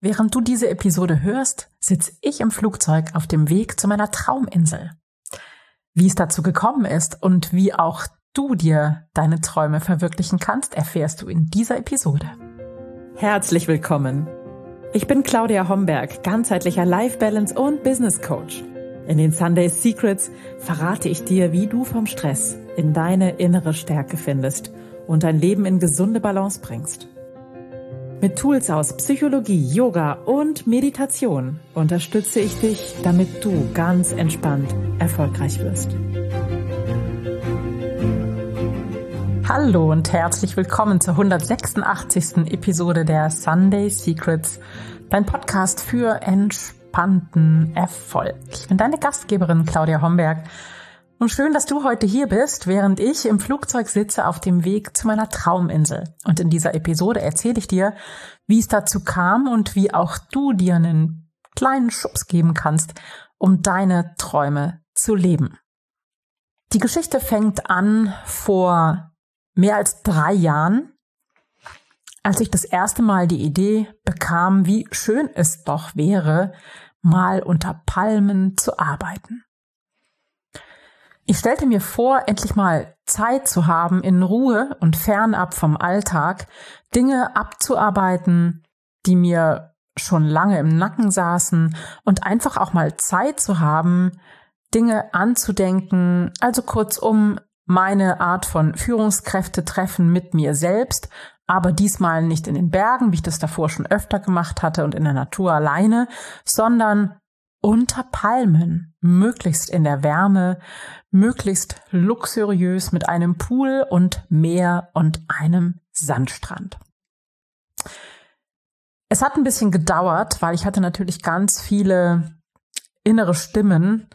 Während du diese Episode hörst, sitze ich im Flugzeug auf dem Weg zu meiner Trauminsel. Wie es dazu gekommen ist und wie auch du dir deine Träume verwirklichen kannst, erfährst du in dieser Episode. Herzlich willkommen. Ich bin Claudia Homberg, ganzheitlicher Life Balance und Business Coach. In den Sunday Secrets verrate ich dir, wie du vom Stress in deine innere Stärke findest und dein Leben in gesunde Balance bringst. Mit Tools aus Psychologie, Yoga und Meditation unterstütze ich dich, damit du ganz entspannt erfolgreich wirst. Hallo und herzlich willkommen zur 186. Episode der Sunday Secrets, dein Podcast für entspannten Erfolg. Ich bin deine Gastgeberin Claudia Homberg und schön, dass du heute hier bist, während ich im Flugzeug sitze auf dem Weg zu meiner Trauminsel. Und in dieser Episode erzähle ich dir, wie es dazu kam und wie auch du dir einen kleinen Schubs geben kannst, um deine Träume zu leben. Die Geschichte fängt an vor mehr als drei Jahren, als ich das erste Mal die Idee bekam, wie schön es doch wäre, mal unter Palmen zu arbeiten. Ich stellte mir vor, endlich mal Zeit zu haben, in Ruhe und fernab vom Alltag Dinge abzuarbeiten, die mir schon lange im Nacken saßen und einfach auch mal Zeit zu haben, Dinge anzudenken, also kurzum meine Art von Führungskräfte treffen mit mir selbst, aber diesmal nicht in den Bergen, wie ich das davor schon öfter gemacht hatte und in der Natur alleine, sondern unter Palmen, möglichst in der Wärme, möglichst luxuriös mit einem Pool und Meer und einem Sandstrand. Es hat ein bisschen gedauert, weil ich hatte natürlich ganz viele innere Stimmen,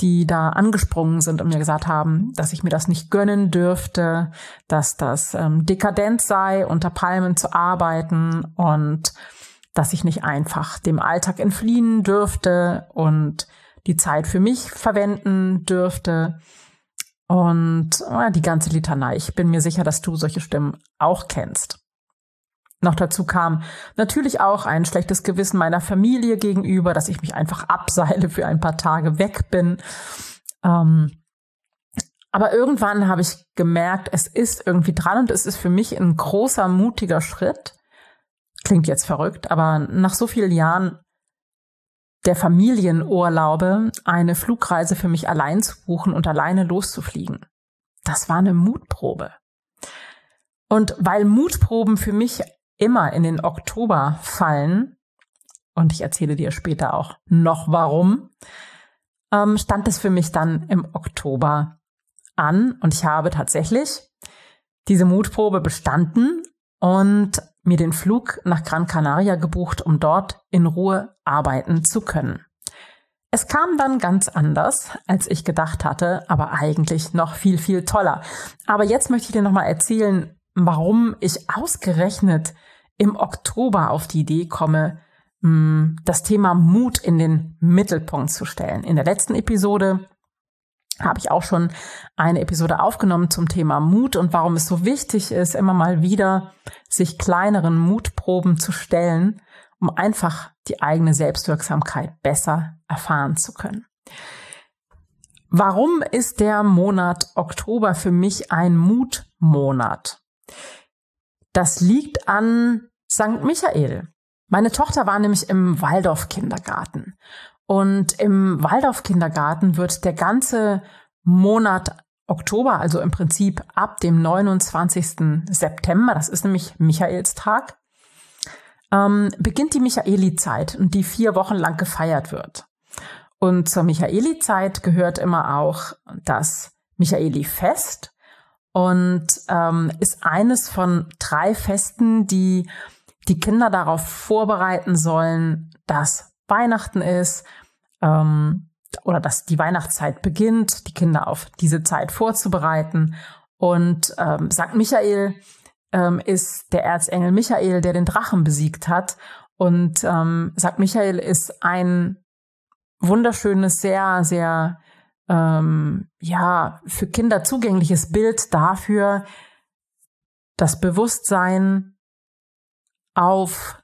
die da angesprungen sind und mir gesagt haben, dass ich mir das nicht gönnen dürfte, dass das ähm, dekadent sei, unter Palmen zu arbeiten und dass ich nicht einfach dem Alltag entfliehen dürfte und die Zeit für mich verwenden dürfte. Und äh, die ganze Litanei. Ich bin mir sicher, dass du solche Stimmen auch kennst. Noch dazu kam natürlich auch ein schlechtes Gewissen meiner Familie gegenüber, dass ich mich einfach abseile für ein paar Tage weg bin. Ähm, aber irgendwann habe ich gemerkt, es ist irgendwie dran und es ist für mich ein großer, mutiger Schritt, klingt jetzt verrückt, aber nach so vielen Jahren der Familienurlaube eine Flugreise für mich allein zu buchen und alleine loszufliegen. Das war eine Mutprobe. Und weil Mutproben für mich immer in den Oktober fallen, und ich erzähle dir später auch noch warum, ähm, stand es für mich dann im Oktober an und ich habe tatsächlich diese Mutprobe bestanden und mir den Flug nach Gran Canaria gebucht, um dort in Ruhe arbeiten zu können. Es kam dann ganz anders, als ich gedacht hatte, aber eigentlich noch viel, viel toller. Aber jetzt möchte ich dir nochmal erzählen, warum ich ausgerechnet im Oktober auf die Idee komme, hm, das Thema Mut in den Mittelpunkt zu stellen. In der letzten Episode habe ich auch schon eine Episode aufgenommen zum Thema Mut und warum es so wichtig ist, immer mal wieder sich kleineren Mutproben zu stellen, um einfach die eigene Selbstwirksamkeit besser erfahren zu können. Warum ist der Monat Oktober für mich ein Mutmonat? Das liegt an St. Michael. Meine Tochter war nämlich im Waldorf-Kindergarten und im Waldorf-Kindergarten wird der ganze Monat Oktober, also im Prinzip ab dem 29. September, das ist nämlich Michaelstag, ähm, beginnt die Michaeli-Zeit und die vier Wochen lang gefeiert wird. Und zur Michaeli-Zeit gehört immer auch das Michaeli-Fest und ähm, ist eines von drei Festen, die die Kinder darauf vorbereiten sollen, dass Weihnachten ist ähm, oder dass die Weihnachtszeit beginnt, die Kinder auf diese Zeit vorzubereiten. Und ähm, St. Michael ähm, ist der Erzengel Michael, der den Drachen besiegt hat. Und ähm, St. Michael ist ein wunderschönes, sehr, sehr ähm, ja für Kinder zugängliches Bild dafür, das Bewusstsein auf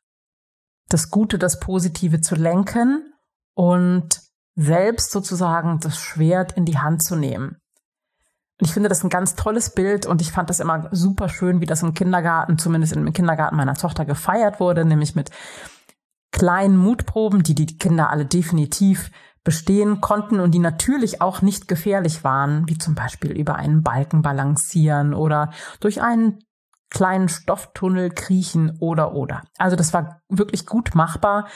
das Gute, das Positive zu lenken und selbst sozusagen das Schwert in die Hand zu nehmen. Und ich finde das ein ganz tolles Bild und ich fand das immer super schön, wie das im Kindergarten, zumindest im Kindergarten meiner Tochter gefeiert wurde, nämlich mit kleinen Mutproben, die die Kinder alle definitiv bestehen konnten und die natürlich auch nicht gefährlich waren, wie zum Beispiel über einen Balken balancieren oder durch einen kleinen Stofftunnel kriechen oder oder. Also das war wirklich gut machbar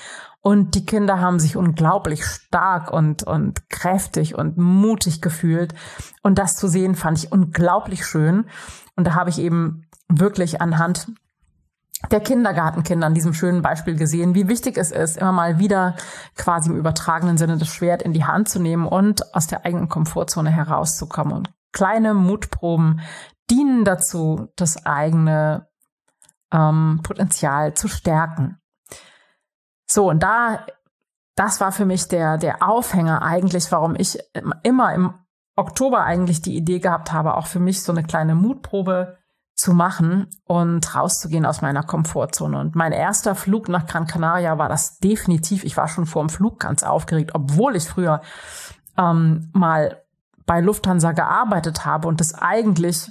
und die Kinder haben sich unglaublich stark und und kräftig und mutig gefühlt und das zu sehen fand ich unglaublich schön und da habe ich eben wirklich anhand der Kindergartenkinder an diesem schönen Beispiel gesehen, wie wichtig es ist, immer mal wieder quasi im übertragenen Sinne das Schwert in die Hand zu nehmen und aus der eigenen Komfortzone herauszukommen. Und kleine Mutproben dienen dazu, das eigene ähm, Potenzial zu stärken. So, und da, das war für mich der, der Aufhänger eigentlich, warum ich immer im Oktober eigentlich die Idee gehabt habe, auch für mich so eine kleine Mutprobe zu machen und rauszugehen aus meiner Komfortzone. Und mein erster Flug nach Gran Canaria war das definitiv. Ich war schon vor dem Flug ganz aufgeregt, obwohl ich früher ähm, mal bei Lufthansa gearbeitet habe und das eigentlich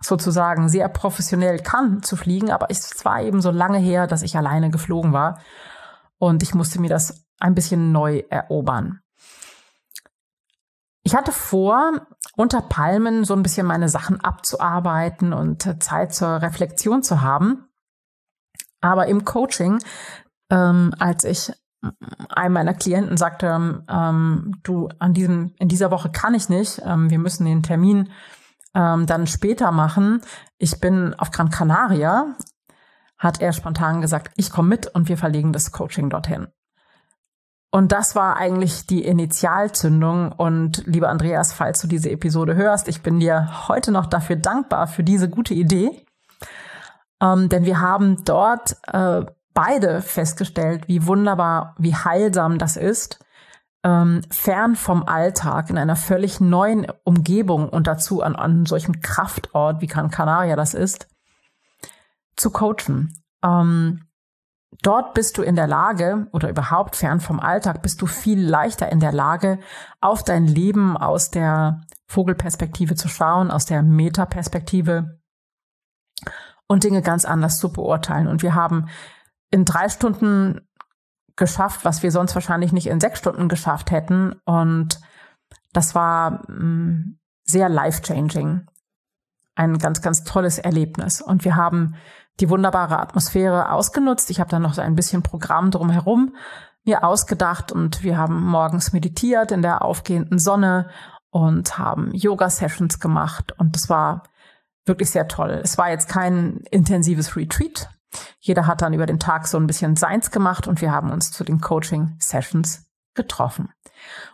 sozusagen sehr professionell kann zu fliegen, aber es war eben so lange her, dass ich alleine geflogen war und ich musste mir das ein bisschen neu erobern. Ich hatte vor, unter Palmen so ein bisschen meine Sachen abzuarbeiten und Zeit zur Reflexion zu haben. Aber im Coaching, ähm, als ich einem meiner Klienten sagte, ähm, du, an diesem, in dieser Woche kann ich nicht, ähm, wir müssen den Termin ähm, dann später machen. Ich bin auf Gran Canaria, hat er spontan gesagt, ich komme mit und wir verlegen das Coaching dorthin. Und das war eigentlich die Initialzündung. Und lieber Andreas, falls du diese Episode hörst, ich bin dir heute noch dafür dankbar für diese gute Idee. Ähm, denn wir haben dort äh, beide festgestellt, wie wunderbar, wie heilsam das ist, ähm, fern vom Alltag, in einer völlig neuen Umgebung und dazu an, an solchem Kraftort, wie Gran Canaria das ist, zu coachen. Ähm, Dort bist du in der Lage oder überhaupt fern vom Alltag bist du viel leichter in der Lage, auf dein Leben aus der Vogelperspektive zu schauen, aus der Metaperspektive und Dinge ganz anders zu beurteilen. Und wir haben in drei Stunden geschafft, was wir sonst wahrscheinlich nicht in sechs Stunden geschafft hätten. Und das war mm, sehr life-changing. Ein ganz, ganz tolles Erlebnis. Und wir haben die wunderbare Atmosphäre ausgenutzt. Ich habe dann noch so ein bisschen Programm drumherum mir ausgedacht und wir haben morgens meditiert in der aufgehenden Sonne und haben Yoga-Sessions gemacht und das war wirklich sehr toll. Es war jetzt kein intensives Retreat. Jeder hat dann über den Tag so ein bisschen seins gemacht und wir haben uns zu den Coaching-Sessions getroffen.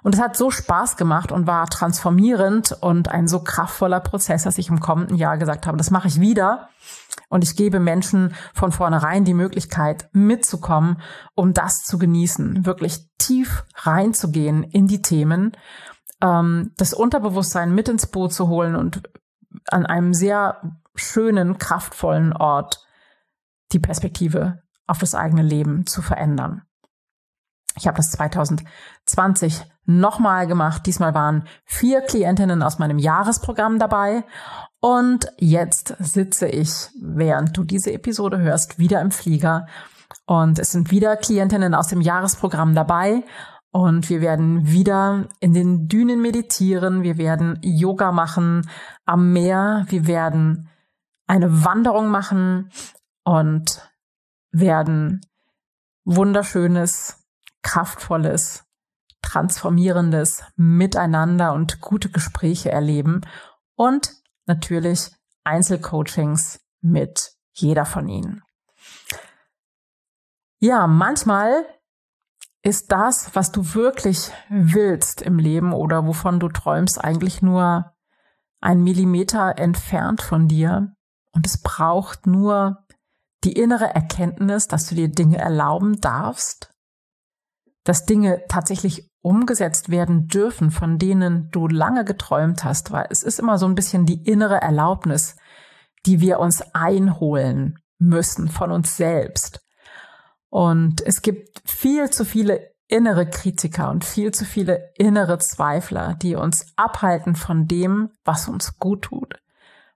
Und es hat so Spaß gemacht und war transformierend und ein so kraftvoller Prozess, dass ich im kommenden Jahr gesagt habe, das mache ich wieder. Und ich gebe Menschen von vornherein die Möglichkeit, mitzukommen, um das zu genießen, wirklich tief reinzugehen in die Themen, ähm, das Unterbewusstsein mit ins Boot zu holen und an einem sehr schönen, kraftvollen Ort die Perspektive auf das eigene Leben zu verändern. Ich habe das 2020 nochmal gemacht. Diesmal waren vier Klientinnen aus meinem Jahresprogramm dabei. Und jetzt sitze ich, während du diese Episode hörst, wieder im Flieger. Und es sind wieder Klientinnen aus dem Jahresprogramm dabei. Und wir werden wieder in den Dünen meditieren. Wir werden Yoga machen am Meer. Wir werden eine Wanderung machen und werden wunderschönes kraftvolles, transformierendes Miteinander und gute Gespräche erleben und natürlich Einzelcoachings mit jeder von ihnen. Ja, manchmal ist das, was du wirklich willst im Leben oder wovon du träumst, eigentlich nur ein Millimeter entfernt von dir. Und es braucht nur die innere Erkenntnis, dass du dir Dinge erlauben darfst dass Dinge tatsächlich umgesetzt werden dürfen, von denen du lange geträumt hast, weil es ist immer so ein bisschen die innere Erlaubnis, die wir uns einholen müssen von uns selbst. Und es gibt viel zu viele innere Kritiker und viel zu viele innere Zweifler, die uns abhalten von dem, was uns gut tut,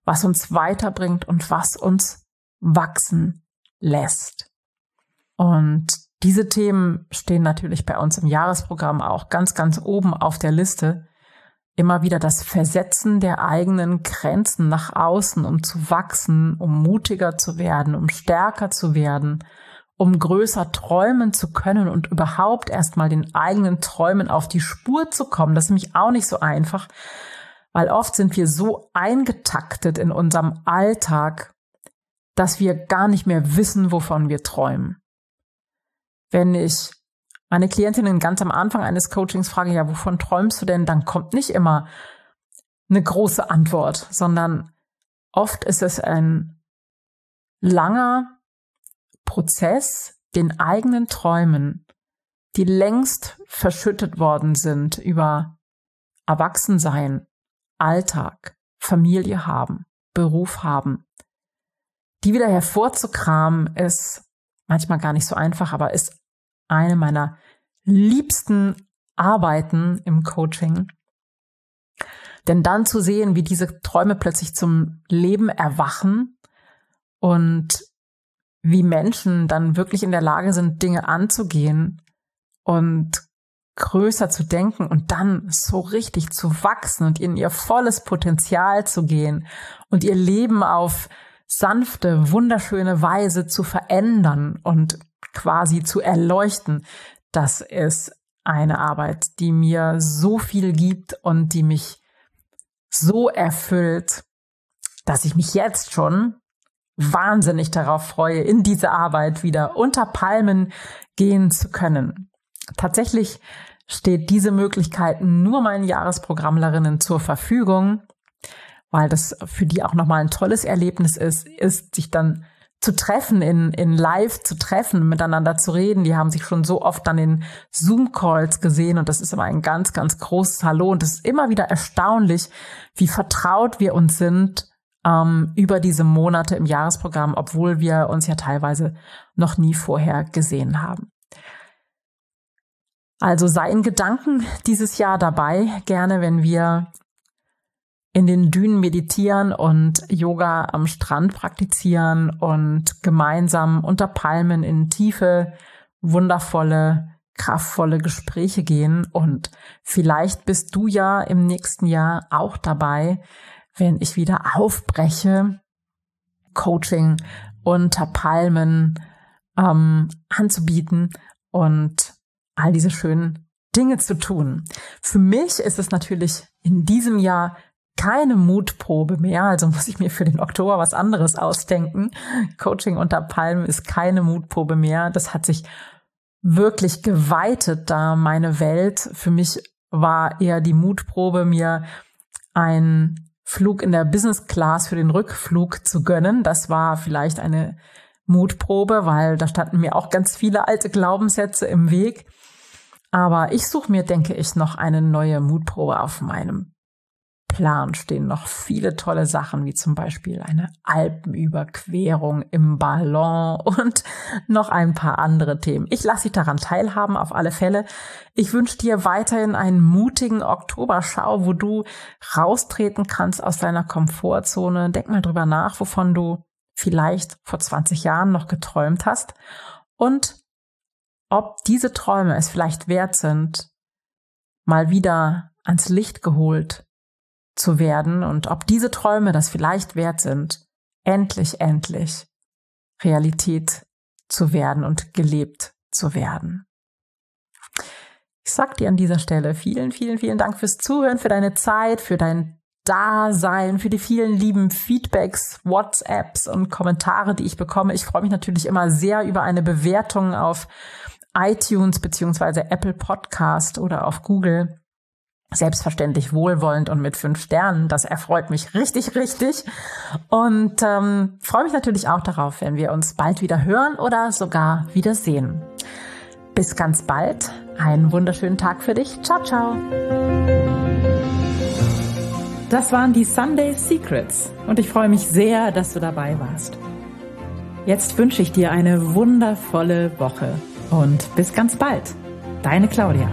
was uns weiterbringt und was uns wachsen lässt. Und diese Themen stehen natürlich bei uns im Jahresprogramm auch ganz, ganz oben auf der Liste. Immer wieder das Versetzen der eigenen Grenzen nach außen, um zu wachsen, um mutiger zu werden, um stärker zu werden, um größer träumen zu können und überhaupt erstmal den eigenen Träumen auf die Spur zu kommen. Das ist nämlich auch nicht so einfach, weil oft sind wir so eingetaktet in unserem Alltag, dass wir gar nicht mehr wissen, wovon wir träumen. Wenn ich meine Klientinnen ganz am Anfang eines Coachings frage, ja, wovon träumst du denn, dann kommt nicht immer eine große Antwort, sondern oft ist es ein langer, Prozess, den eigenen Träumen, die längst verschüttet worden sind über Erwachsensein, Alltag, Familie haben, Beruf haben, die wieder hervorzukramen, ist manchmal gar nicht so einfach, aber ist eine meiner liebsten Arbeiten im Coaching. Denn dann zu sehen, wie diese Träume plötzlich zum Leben erwachen und wie Menschen dann wirklich in der Lage sind, Dinge anzugehen und größer zu denken und dann so richtig zu wachsen und in ihr volles Potenzial zu gehen und ihr Leben auf sanfte, wunderschöne Weise zu verändern und quasi zu erleuchten, das ist eine Arbeit, die mir so viel gibt und die mich so erfüllt, dass ich mich jetzt schon wahnsinnig darauf freue, in diese Arbeit wieder unter Palmen gehen zu können. Tatsächlich steht diese Möglichkeit nur meinen Jahresprogrammlerinnen zur Verfügung, weil das für die auch nochmal ein tolles Erlebnis ist, ist sich dann zu treffen, in, in live zu treffen, miteinander zu reden. Die haben sich schon so oft dann in Zoom-Calls gesehen und das ist immer ein ganz, ganz großes Hallo und es ist immer wieder erstaunlich, wie vertraut wir uns sind ähm, über diese Monate im Jahresprogramm, obwohl wir uns ja teilweise noch nie vorher gesehen haben. Also sei in Gedanken dieses Jahr dabei, gerne wenn wir in den Dünen meditieren und Yoga am Strand praktizieren und gemeinsam unter Palmen in tiefe, wundervolle, kraftvolle Gespräche gehen. Und vielleicht bist du ja im nächsten Jahr auch dabei, wenn ich wieder aufbreche, Coaching unter Palmen ähm, anzubieten und all diese schönen Dinge zu tun. Für mich ist es natürlich in diesem Jahr keine Mutprobe mehr, also muss ich mir für den Oktober was anderes ausdenken. Coaching unter Palmen ist keine Mutprobe mehr. Das hat sich wirklich geweitet, da meine Welt für mich war eher die Mutprobe, mir ein Flug in der Business Class für den Rückflug zu gönnen. Das war vielleicht eine Mutprobe, weil da standen mir auch ganz viele alte Glaubenssätze im Weg. Aber ich suche mir, denke ich, noch eine neue Mutprobe auf meinem Plan stehen noch viele tolle Sachen, wie zum Beispiel eine Alpenüberquerung im Ballon und noch ein paar andere Themen. Ich lasse dich daran teilhaben, auf alle Fälle. Ich wünsche dir weiterhin einen mutigen Oktoberschau, wo du raustreten kannst aus deiner Komfortzone. Denk mal drüber nach, wovon du vielleicht vor 20 Jahren noch geträumt hast und ob diese Träume es vielleicht wert sind, mal wieder ans Licht geholt zu werden und ob diese Träume das vielleicht wert sind, endlich, endlich Realität zu werden und gelebt zu werden. Ich sag dir an dieser Stelle vielen, vielen, vielen Dank fürs Zuhören, für deine Zeit, für dein Dasein, für die vielen lieben Feedbacks, WhatsApps und Kommentare, die ich bekomme. Ich freue mich natürlich immer sehr über eine Bewertung auf iTunes beziehungsweise Apple Podcast oder auf Google selbstverständlich wohlwollend und mit fünf Sternen. Das erfreut mich richtig, richtig. Und ähm, freue mich natürlich auch darauf, wenn wir uns bald wieder hören oder sogar wieder sehen. Bis ganz bald. Einen wunderschönen Tag für dich. Ciao, ciao. Das waren die Sunday Secrets und ich freue mich sehr, dass du dabei warst. Jetzt wünsche ich dir eine wundervolle Woche und bis ganz bald. Deine Claudia.